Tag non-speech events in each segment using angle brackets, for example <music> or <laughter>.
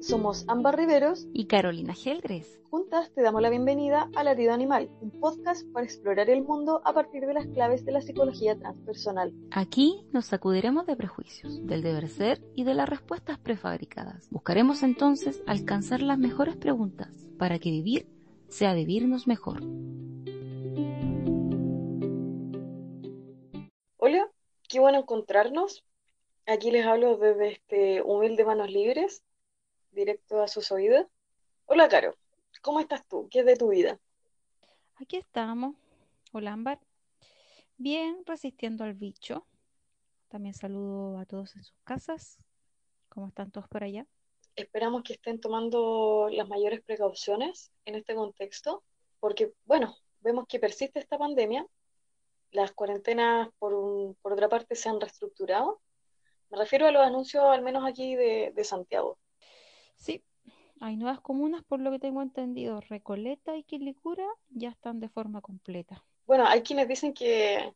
somos Ámbar Riveros y Carolina Gelgres. Juntas te damos la bienvenida a Latido Animal, un podcast para explorar el mundo a partir de las claves de la psicología transpersonal. Aquí nos sacudiremos de prejuicios, del deber ser y de las respuestas prefabricadas. Buscaremos entonces alcanzar las mejores preguntas para que vivir sea vivirnos mejor. Hola, qué bueno encontrarnos. Aquí les hablo desde este humilde Manos Libres, directo a sus oídos. Hola, Caro, ¿cómo estás tú? ¿Qué es de tu vida? Aquí estamos. Hola, Ámbar. Bien, resistiendo al bicho. También saludo a todos en sus casas. ¿Cómo están todos por allá? Esperamos que estén tomando las mayores precauciones en este contexto, porque, bueno, vemos que persiste esta pandemia. Las cuarentenas, por, un- por otra parte, se han reestructurado me refiero a los anuncios, al menos aquí de, de Santiago. Sí, hay nuevas comunas, por lo que tengo entendido. Recoleta y Quilicura ya están de forma completa. Bueno, hay quienes dicen que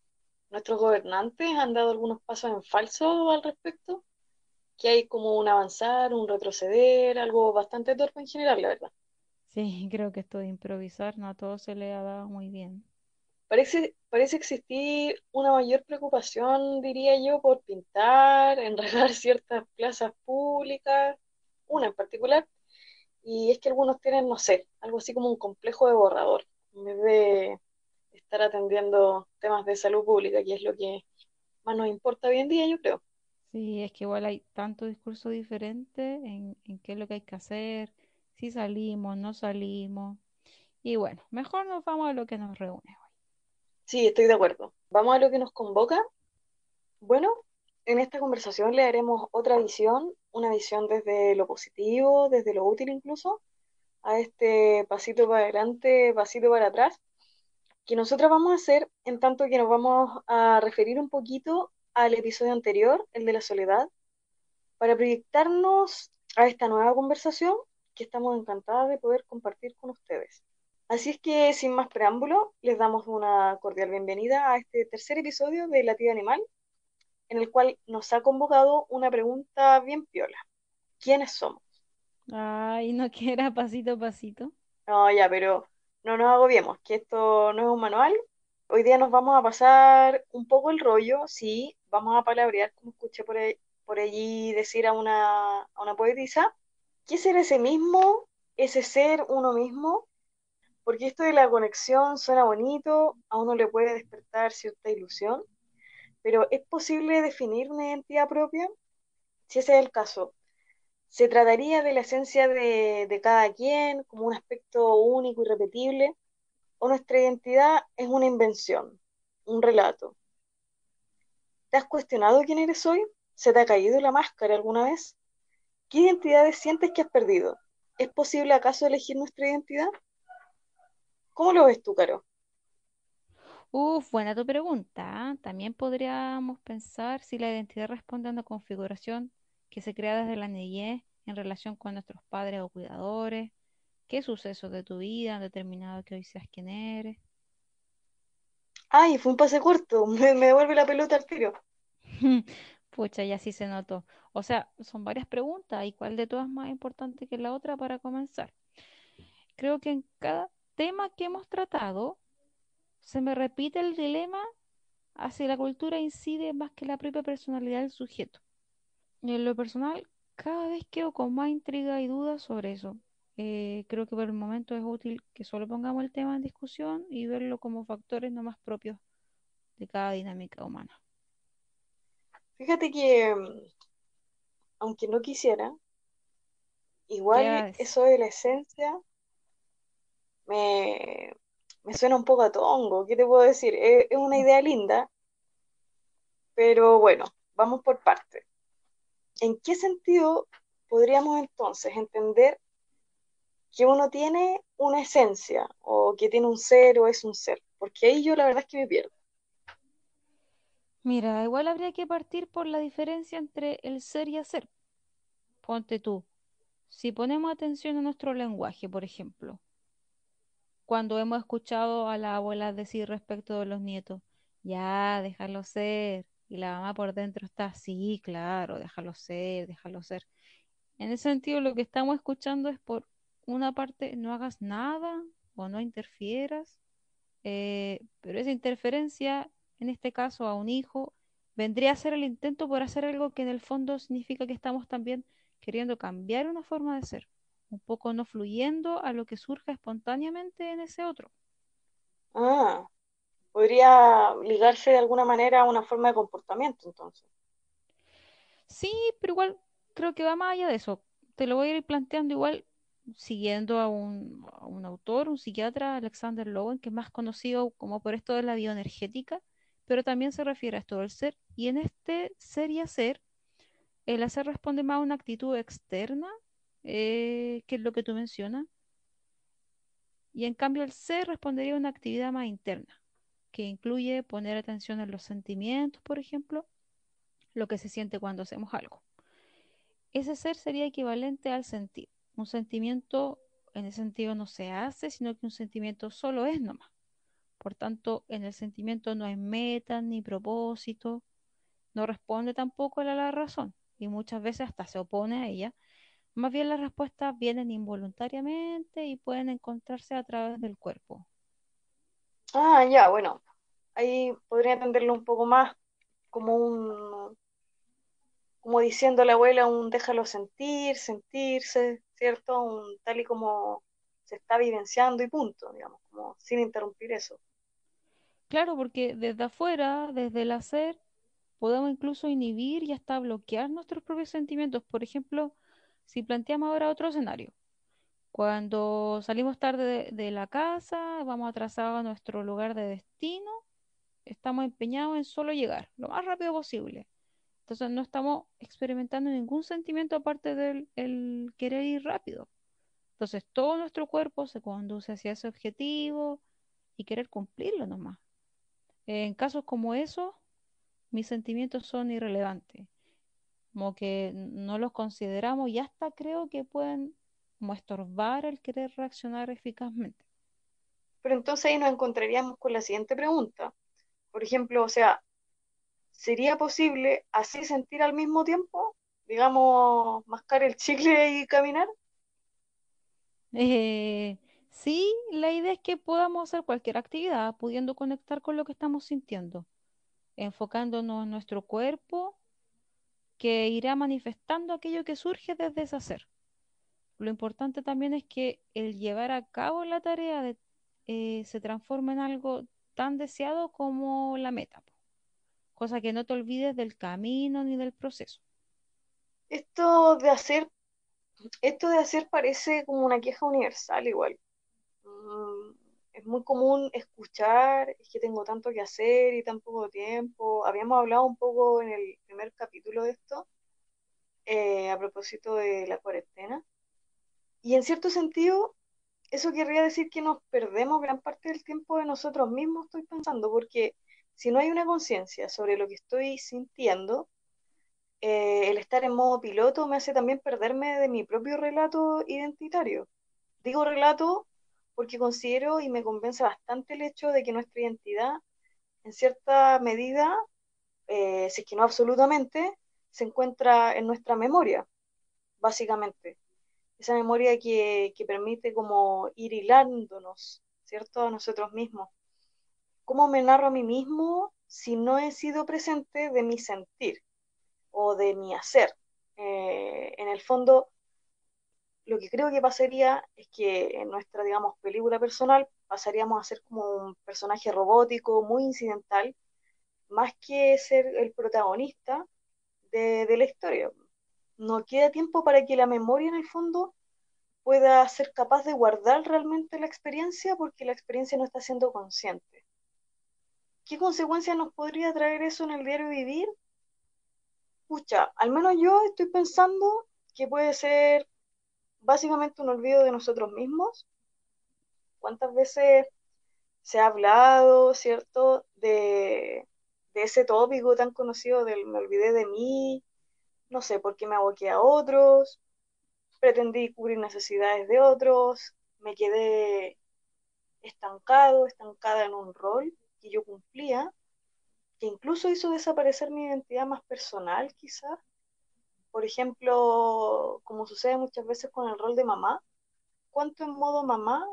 nuestros gobernantes han dado algunos pasos en falso al respecto, que hay como un avanzar, un retroceder, algo bastante torpe en general, la verdad. Sí, <laughs> creo que esto de improvisar no a todo se le ha dado muy bien. Parece, parece existir una mayor preocupación, diría yo, por pintar, <laughs> enrejar ciertas plazas públicas, una en particular, y es que algunos tienen, no sé, algo así como un complejo de borrador, en vez de estar atendiendo temas de salud pública, que es lo que más nos importa hoy en día, yo creo. Sí, es que igual hay tanto discurso diferente en, en qué es lo que hay que hacer, si salimos, no salimos. Y bueno, mejor nos vamos a lo que nos reúne hoy. Sí, estoy de acuerdo. Vamos a lo que nos convoca. Bueno, en esta conversación le daremos otra visión, una visión desde lo positivo, desde lo útil incluso, a este pasito para adelante, pasito para atrás, que nosotros vamos a hacer en tanto que nos vamos a referir un poquito al episodio anterior, el de la soledad, para proyectarnos a esta nueva conversación que estamos encantadas de poder compartir con ustedes. Así es que, sin más preámbulo, les damos una cordial bienvenida a este tercer episodio de Latido Animal, en el cual nos ha convocado una pregunta bien piola. ¿Quiénes somos? Ay, no que era pasito a pasito. No, ya, pero no nos agobiemos, que esto no es un manual. Hoy día nos vamos a pasar un poco el rollo, sí, vamos a palabrear, como escuché por ahí- por allí decir a una, a una poetisa. ¿Qué ser ese mismo? Ese ser uno mismo. Porque esto de la conexión suena bonito, a uno le puede despertar cierta ilusión, pero ¿es posible definir una identidad propia? Si ese es el caso, ¿se trataría de la esencia de, cada quien como un aspecto único y repetible? ¿O nuestra identidad es una invención, un relato? ¿Te has cuestionado quién eres hoy? ¿Se te ha caído la máscara alguna vez? ¿Qué identidades sientes que has perdido? ¿Es posible acaso elegir nuestra identidad? ¿Cómo lo ves tú, Caro? Uf, buena tu pregunta. ¿ah? También podríamos pensar si la identidad responde a una configuración que se crea desde la niñez en relación con nuestros padres o cuidadores. ¿Qué sucesos de tu vida han determinado que hoy seas quien eres? Ay, fue un pase corto, <laughs> me, me devuelve la pelota al tiro. <laughs> Pucha, ya sí se notó. O sea, son varias preguntas y cuál de todas es más importante que la otra para comenzar. Creo que en cada tema que hemos tratado se me repite el dilema hacia la cultura incide más que la propia personalidad del sujeto. Y en lo personal, cada vez quedo con más intriga y dudas sobre eso. Eh, creo que por el momento es útil que solo pongamos el tema en discusión y verlo como factores no más propios de cada dinámica humana. Fíjate que, mm, aunque no quisiera, ¿Qué igual eso de la esencia me, me suena un poco a tongo. ¿Qué te puedo decir? Es, es una idea linda, pero bueno, vamos por partes. ¿En qué sentido podríamos entonces entender que uno tiene una esencia o que tiene un ser o es un ser? Porque ahí yo la verdad es que me pierdo. Mira, igual habría que partir por la diferencia entre el ser y hacer. Ponte tú, si ponemos atención a nuestro lenguaje, por ejemplo, cuando hemos escuchado a la abuela decir respecto de los nietos, ya, déjalo ser, y la mamá por dentro está, sí, claro, déjalo ser, déjalo ser. En ese sentido, lo que estamos escuchando es por una parte, no hagas nada o no interfieras, eh, pero esa interferencia, en este caso a un hijo, vendría a ser el intento por hacer algo que en el fondo significa que estamos también queriendo cambiar una forma de ser, un poco no fluyendo a lo que surja espontáneamente en ese otro. Ah, podría ligarse de alguna manera a una forma de comportamiento, entonces. Sí, pero igual creo que va más allá de eso. Te lo voy a ir planteando igual siguiendo a un, a un autor, un psiquiatra, Alexander Lowen, que es más conocido como por esto de la bioenergética, pero también se refiere a esto del ser. Y en este ser y hacer, el hacer responde más a una actitud externa, eh, que es lo que tú mencionas, y en cambio el ser respondería a una actividad más interna, que incluye poner atención en los sentimientos, por ejemplo, lo que se siente cuando hacemos algo. Ese ser sería equivalente al sentir. Un sentimiento en ese sentido no se hace, sino que un sentimiento solo es nomás. Por tanto, en el sentimiento no hay meta ni propósito, no responde tampoco a la razón y muchas veces hasta se opone a ella. Más bien las respuestas vienen involuntariamente y pueden encontrarse a través del cuerpo. Ah, ya, bueno, ahí podría entenderlo un poco más como un, como diciendo la abuela, un déjalo sentir, sentirse, ¿cierto? Un tal y como se está vivenciando y punto, digamos, como sin interrumpir eso. Claro, porque desde afuera, desde el hacer, podemos incluso inhibir y hasta bloquear nuestros propios sentimientos. Por ejemplo, si planteamos ahora otro escenario, cuando salimos tarde de, la casa, vamos atrasados a nuestro lugar de destino, estamos empeñados en solo llegar lo más rápido posible. Entonces no estamos experimentando ningún sentimiento aparte del el querer ir rápido. Entonces todo nuestro cuerpo se conduce hacia ese objetivo y querer cumplirlo nomás. En casos como esos, mis sentimientos son irrelevantes, como que no los consideramos y hasta creo que pueden como estorbar el querer reaccionar eficazmente. Pero entonces ahí nos encontraríamos con la siguiente pregunta. Por ejemplo, o sea, ¿sería posible así sentir al mismo tiempo? Digamos, mascar el chicle y caminar. Eh, sí, la idea es que podamos hacer cualquier actividad pudiendo conectar con lo que estamos sintiendo, enfocándonos en nuestro cuerpo que irá manifestando aquello que surge desde ese hacer. Lo importante también es que el llevar a cabo la tarea eh, se transforme en algo tan deseado como la meta, cosa que no te olvides del camino ni del proceso. Esto de hacer, esto de hacer parece como una queja universal igual. Mm, es muy común escuchar, es que tengo tanto que hacer y tan poco tiempo. Habíamos hablado un poco en el primer capítulo de esto, eh, a propósito de la cuarentena. Y en cierto sentido, eso querría decir que nos perdemos gran parte del tiempo de nosotros mismos, estoy pensando, porque si no hay una conciencia sobre lo que estoy sintiendo, eh, el estar en modo piloto me hace también perderme de mi propio relato identitario. Digo relato porque considero y me convence bastante el hecho de que nuestra identidad, en cierta medida, eh, si es que no absolutamente, se encuentra en nuestra memoria, básicamente. Esa memoria que, que permite como ir hilándonos, ¿cierto? A nosotros mismos. ¿Cómo me narro a mí mismo si no he sido presente de mi sentir o de mi hacer? Eh, en el fondo, lo que creo que pasaría es que en nuestra, digamos, película personal pasaríamos a ser como un personaje robótico, muy incidental, más que ser el protagonista de, la historia. No queda tiempo para que la memoria en el fondo pueda ser capaz de guardar realmente la experiencia porque la experiencia no está siendo consciente. ¿Qué consecuencias nos podría traer eso en el diario vivir? Pucha, al menos yo estoy pensando que puede ser básicamente un olvido de nosotros mismos. ¿Cuántas veces se ha hablado, cierto, de, ese tópico tan conocido del me olvidé de mí, no sé, por qué me aboqué a otros, pretendí cubrir necesidades de otros, me quedé estancado, estancada en un rol que yo cumplía, que incluso hizo desaparecer mi identidad más personal, quizás. Por ejemplo, como sucede muchas veces con el rol de mamá, ¿cuánto en modo mamá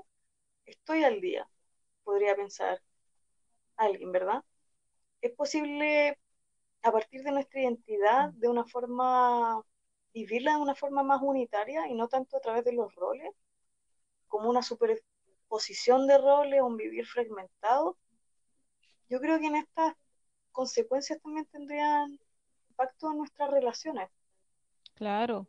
estoy al día? Podría pensar alguien, ¿verdad? Es posible a partir de nuestra identidad, de una forma, vivirla de una forma más unitaria y no tanto a través de los roles, como una superposición de roles, un vivir fragmentado. Yo creo que en estas consecuencias también tendrían impacto en nuestras relaciones. Claro.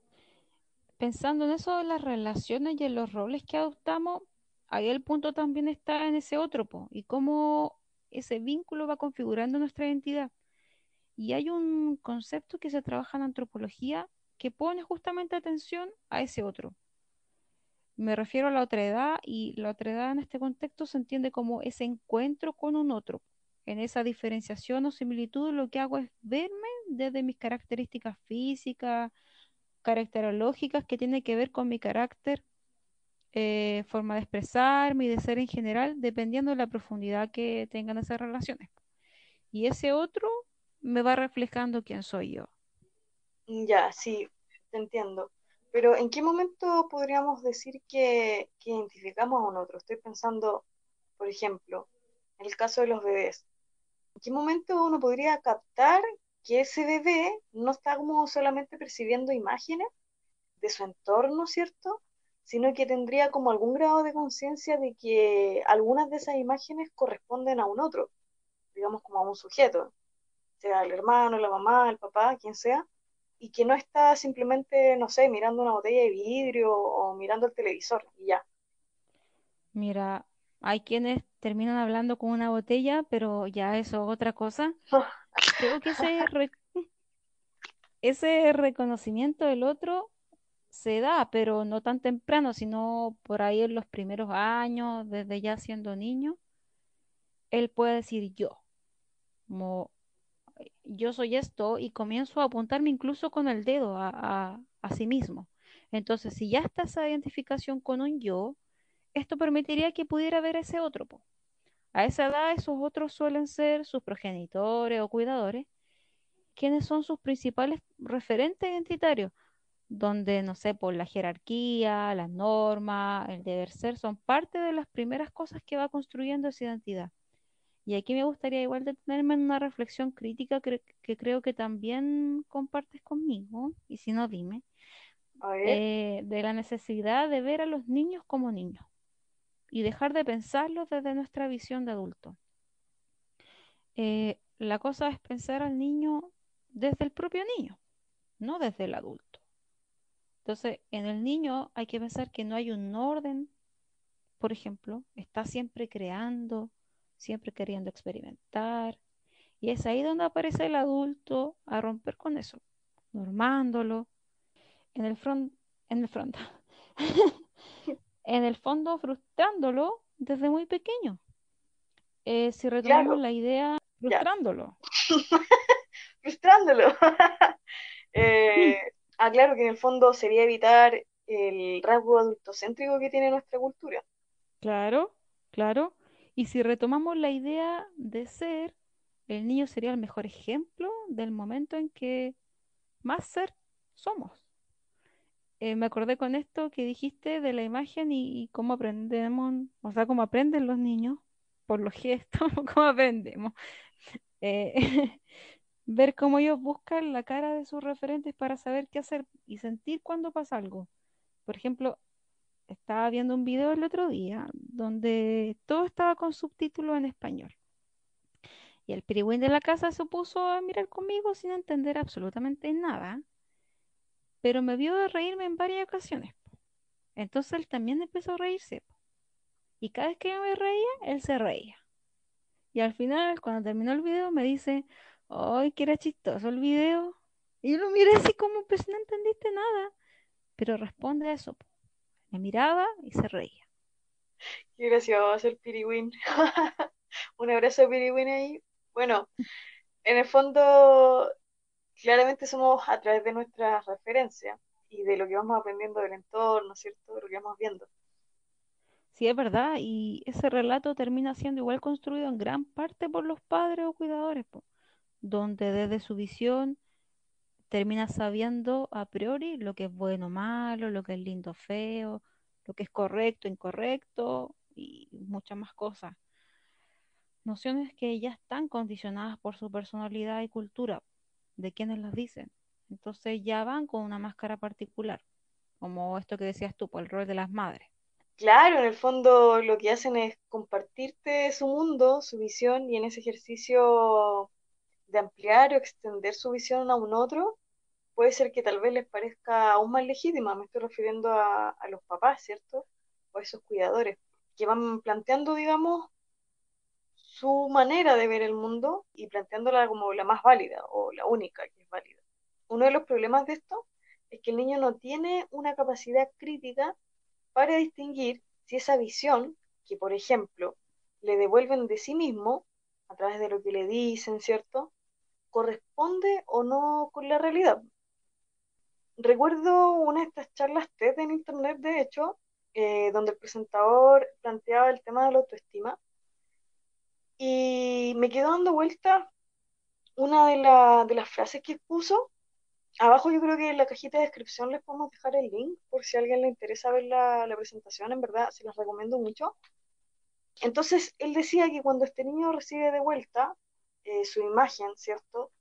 Pensando en eso de las relaciones y en los roles que adoptamos, ahí el punto también está en ese otro, po, y cómo ese vínculo va configurando nuestra identidad. Y hay un concepto que se trabaja en antropología que pone justamente atención a ese otro. Me refiero a la otra edad y la otra edad en este contexto se entiende como ese encuentro con un otro. En esa diferenciación o similitud lo que hago es verme desde mis características físicas, caracterológicas que tienen que ver con mi carácter, eh, forma de expresarme y de ser en general, dependiendo de la profundidad que tengan esas relaciones. Y ese otro me va reflejando quién soy yo. Ya, sí, te entiendo. Pero ¿en qué momento podríamos decir que, que identificamos a un otro? Estoy pensando, por ejemplo, en el caso de los bebés. ¿En qué momento uno podría captar que ese bebé no está como solamente percibiendo imágenes de su entorno, ¿cierto? Sino que tendría como algún grado de conciencia de que algunas de esas imágenes corresponden a un otro, digamos como a un sujeto, sea el hermano, la mamá, el papá, quien sea, y que no está simplemente, no sé, mirando una botella de vidrio o mirando el televisor y ya. Mira, hay quienes terminan hablando con una botella, pero ya eso es otra cosa. <laughs> Creo que ese, <laughs> re- ese reconocimiento del otro se da, pero no tan temprano, sino por ahí en los primeros años, desde ya siendo niño, él puede decir yo, como yo soy esto, y comienzo a apuntarme incluso con el dedo a, a, a sí mismo. Entonces, si ya está esa identificación con un yo, esto permitiría que pudiera ver ese otro. po. A esa edad, esos otros suelen ser sus progenitores o cuidadores, quienes son sus principales referentes identitarios, donde, no sé, por la jerarquía, las normas, el deber ser, son parte de las primeras cosas que va construyendo esa identidad. Y aquí me gustaría igual detenerme en una reflexión crítica que, que creo que también compartes conmigo, y si no, dime, eh, de la necesidad de ver a los niños como niños y dejar de pensarlos desde nuestra visión de adulto. Eh, la cosa es pensar al niño desde el propio niño, no desde el adulto. Entonces, en el niño hay que pensar que no hay un orden, por ejemplo, está siempre creando, siempre queriendo experimentar, y es ahí donde aparece el adulto a romper con eso, normándolo, en el front, en el front, <laughs> en el fondo frustrándolo desde muy pequeño. Eh, si retomamos claro, la idea, frustrándolo. <laughs> frustrándolo. <laughs> Eh, ah, claro que en el fondo sería evitar el rasgo adultocéntrico que tiene nuestra cultura. Claro, claro. Y si retomamos la idea de ser, el niño sería el mejor ejemplo del momento en que más ser somos. Eh, me acordé con esto que dijiste de la imagen y, cómo aprendemos, o sea, cómo aprenden los niños por los gestos, <laughs> cómo aprendemos. Eh, <laughs> ver cómo ellos buscan la cara de sus referentes para saber qué hacer y sentir cuando pasa algo. Por ejemplo, estaba viendo un video el otro día donde todo estaba con subtítulos en español. Y el pirigüín de la casa se puso a mirar conmigo sin entender absolutamente nada, pero me vio reírme en varias ocasiones. Entonces él también empezó a reírse. Y cada vez que yo me reía, él se reía. Y al final, cuando terminó el video, me dice, ¡ay, que era chistoso el video! Y yo lo miré así como, pues no entendiste nada. Pero responde a eso. Me miraba y se reía. Qué gracioso el pirigüín. <laughs> Un abrazo de pirigüín ahí. Bueno, en el fondo, claramente somos a través de nuestras referencias y de lo que vamos aprendiendo del entorno, ¿cierto? De lo que vamos viendo. Sí, es verdad, y ese relato termina siendo igual construido en gran parte por los padres o cuidadores, donde desde su visión termina sabiendo a priori lo que es bueno, malo, lo que es lindo, feo, lo que es correcto, incorrecto y muchas más cosas. Nociones que ya están condicionadas por su personalidad y cultura, de quienes las dicen. Entonces ya van con una máscara particular, como esto que decías tú, por el rol de las madres. Claro, en el fondo lo que hacen es compartirte su mundo, su visión, y en ese ejercicio de ampliar o extender su visión a un otro, puede ser que tal vez les parezca aún más legítima. Me estoy refiriendo a, a los papás, ¿cierto? O a esos cuidadores, que van planteando, digamos, su manera de ver el mundo y planteándola como la más válida o la única que es válida. Uno de los problemas de esto es que el niño no tiene una capacidad crítica para distinguir si esa visión, que por ejemplo le devuelven de sí mismo, a través de lo que le dicen, ¿cierto? corresponde o no con la realidad. Recuerdo una de estas charlas TED en internet, de hecho, eh, donde el presentador planteaba el tema de la autoestima y me quedó dando vuelta una de, las frases que puso. Abajo yo creo que en la cajita de descripción les podemos dejar el link por si a alguien le interesa ver la, la presentación, en verdad se las recomiendo mucho. Entonces él decía que cuando este niño recibe de vuelta eh, su imagen, ¿cierto?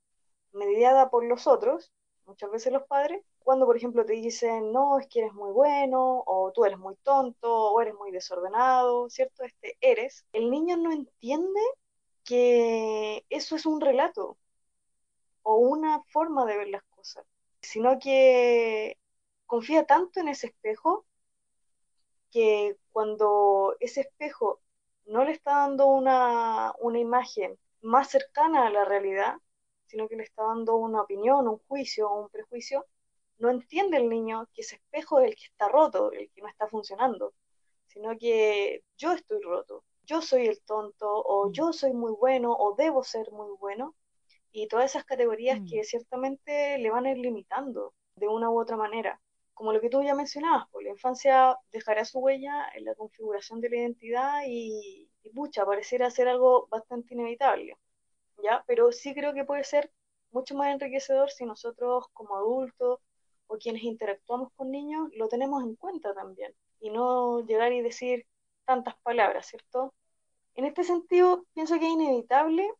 Mediada por los otros, muchas veces los padres, cuando por ejemplo te dicen, no, es que eres muy bueno, o tú eres muy tonto, o eres muy desordenado, ¿cierto? Este eres, el niño no entiende que eso es un relato o una forma de ver las cosas, sino que confía tanto en ese espejo que cuando ese espejo no le está dando una, una imagen más cercana a la realidad, sino que le está dando una opinión, un juicio un prejuicio, no entiende el niño que ese espejo es el que está roto, el que no está funcionando, sino que yo estoy roto, yo soy el tonto, o mm. yo soy muy bueno, o debo ser muy bueno, y todas esas categorías que mm. ciertamente le van a ir limitando de una u otra manera. Como lo que tú ya mencionabas, pues la infancia dejará su huella en la configuración de la identidad y, y pucha, pareciera ser algo bastante inevitable, ¿ya? Pero sí creo que puede ser mucho más enriquecedor si nosotros como adultos o quienes interactuamos con niños lo tenemos en cuenta también y no llegar y decir tantas palabras, ¿cierto? En este sentido, pienso que es inevitable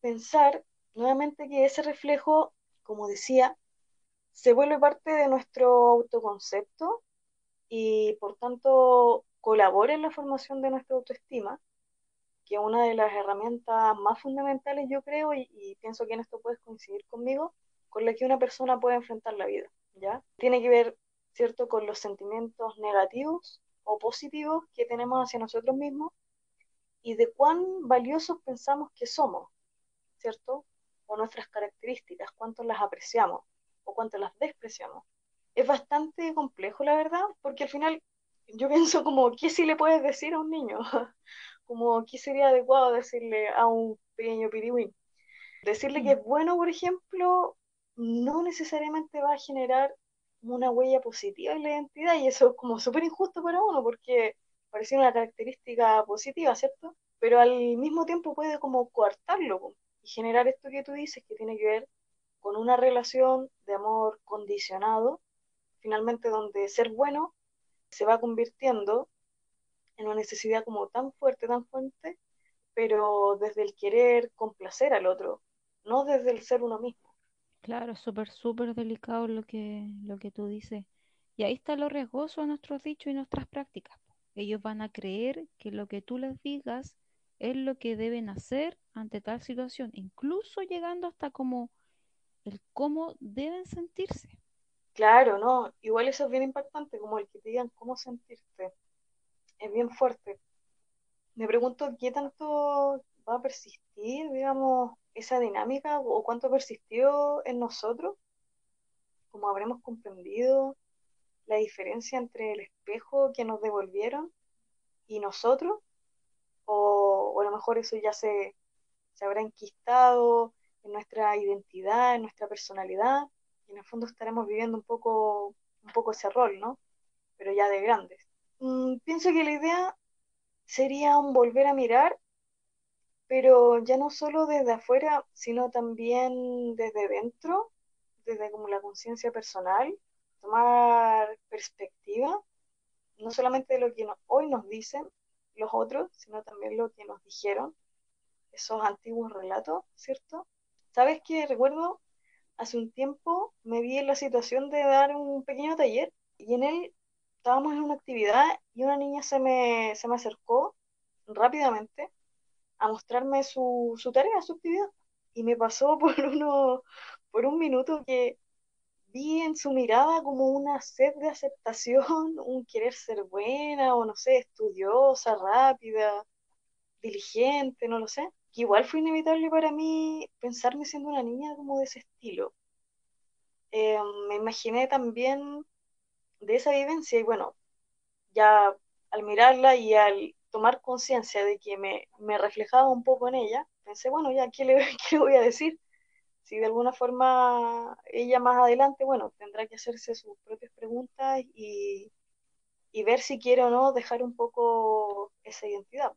pensar nuevamente que ese reflejo, como decía, se vuelve parte de nuestro autoconcepto y por tanto colabore en la formación de nuestra autoestima, que es una de las herramientas más fundamentales, yo creo, y, pienso que en esto puedes coincidir conmigo, con la que una persona puede enfrentar la vida, ¿ya? Tiene que ver, ¿cierto?, con los sentimientos negativos o positivos que tenemos hacia nosotros mismos y de cuán valiosos pensamos que somos, ¿cierto? O nuestras características, cuánto las apreciamos o cuánto las despreciamos. Es bastante complejo, la verdad, porque al final yo <laughs> pienso como, ¿qué sí le puedes decir a un niño? <laughs> como, ¿qué sería adecuado decirle a un pequeño piriwín? Decirle que es bueno, por ejemplo, no necesariamente va a generar una huella positiva en la identidad y eso es como súper injusto para uno porque parece una característica positiva, ¿cierto? Pero al mismo tiempo puede como coartarlo y generar esto que tú dices que tiene que ver con una relación de amor condicionado, finalmente donde ser bueno se va convirtiendo en una necesidad como tan fuerte, tan fuerte, pero desde el querer complacer al otro, no desde el ser uno mismo. Claro, súper, súper delicado lo que, lo que tú dices. Y ahí está lo riesgoso de nuestros dichos y nuestras prácticas. Ellos van a creer que lo que tú les digas es lo que deben hacer ante tal situación, incluso llegando hasta como el cómo deben sentirse. Claro, no, igual eso es bien impactante, como el que te digan cómo sentirte. Es bien fuerte. Me pregunto qué tanto va a persistir, digamos, esa dinámica o cuánto ha persistido en nosotros, como habremos comprendido la diferencia entre el espejo que nos devolvieron y nosotros, o, a lo mejor eso ya se, se habrá enquistado en nuestra identidad, en nuestra personalidad en el fondo estaremos viviendo un poco, un poco ese rol, ¿no? Pero ya de grandes. Mm, pienso que la idea sería volver a mirar, pero ya no solo desde afuera, sino también desde dentro, desde como la conciencia personal, tomar perspectiva, no solamente de lo que hoy nos dicen los otros, sino también lo que nos dijeron esos antiguos relatos, ¿cierto? ¿Sabes qué? Recuerdo, hace un tiempo me vi en la situación de dar un pequeño taller y en él estábamos en una actividad y una niña se me, se me acercó rápidamente a mostrarme su, su tarea, su actividad. Y me pasó <laughs> por, uno, por un minuto que vi en su mirada como una sed de aceptación, <laughs> un querer ser buena o no sé, estudiosa, rápida, diligente, no lo sé. Que igual fue inevitable para mí pensarme siendo una niña como de ese estilo. Eh, me imaginé también de esa vivencia y bueno, ya al mirarla y al tomar conciencia de que me, me, reflejaba un poco en ella, pensé, bueno, ya, ¿qué le, <laughs> ¿qué voy a decir? Si de alguna forma ella más adelante, bueno, tendrá que hacerse sus propias preguntas y, y ver si quiere o no dejar un poco esa identidad.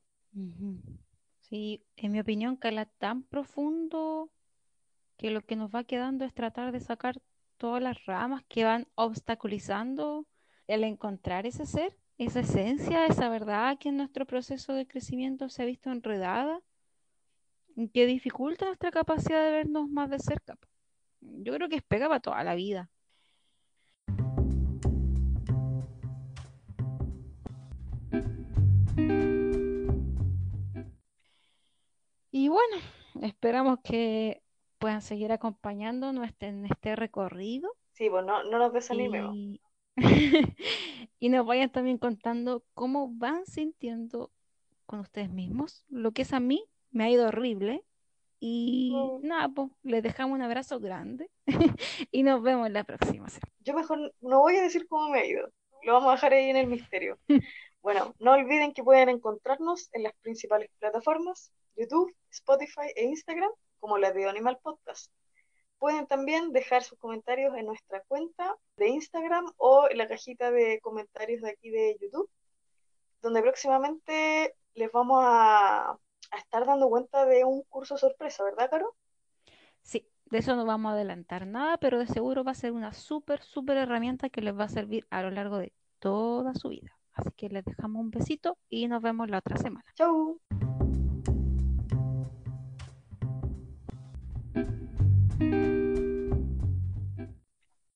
Sí, en mi opinión, cala tan profundo que lo que nos va quedando es tratar de sacar todas las ramas que van obstaculizando el encontrar ese ser, esa esencia, esa verdad que en nuestro proceso de crecimiento se ha visto enredada, que dificulta nuestra capacidad de vernos más de cerca. Yo creo que es pega para toda la vida. Y bueno, esperamos que puedan seguir acompañándonos en este recorrido. Sí, pues no, no nos desanimemos. Y... <laughs> y nos vayan también contando cómo van sintiendo con ustedes mismos. Lo que es a mí me ha ido horrible. Y mm. nada, pues les dejamos un abrazo grande <laughs> y nos vemos la próxima. Yo mejor no voy a decir cómo me ha ido. Lo vamos a dejar ahí en el misterio. <laughs> bueno, no olviden que pueden encontrarnos en las principales plataformas, YouTube, Spotify e Instagram como la de Animal Podcast. Pueden también dejar sus comentarios en nuestra cuenta de Instagram o en la cajita de comentarios de aquí de YouTube, donde próximamente les vamos a, estar dando cuenta de un curso sorpresa, ¿verdad, Caro? Sí, de eso no vamos a adelantar nada, pero de seguro va a ser una súper, súper herramienta que les va a servir a lo largo de toda su vida. Así que les dejamos un besito y nos vemos la otra semana. Chau.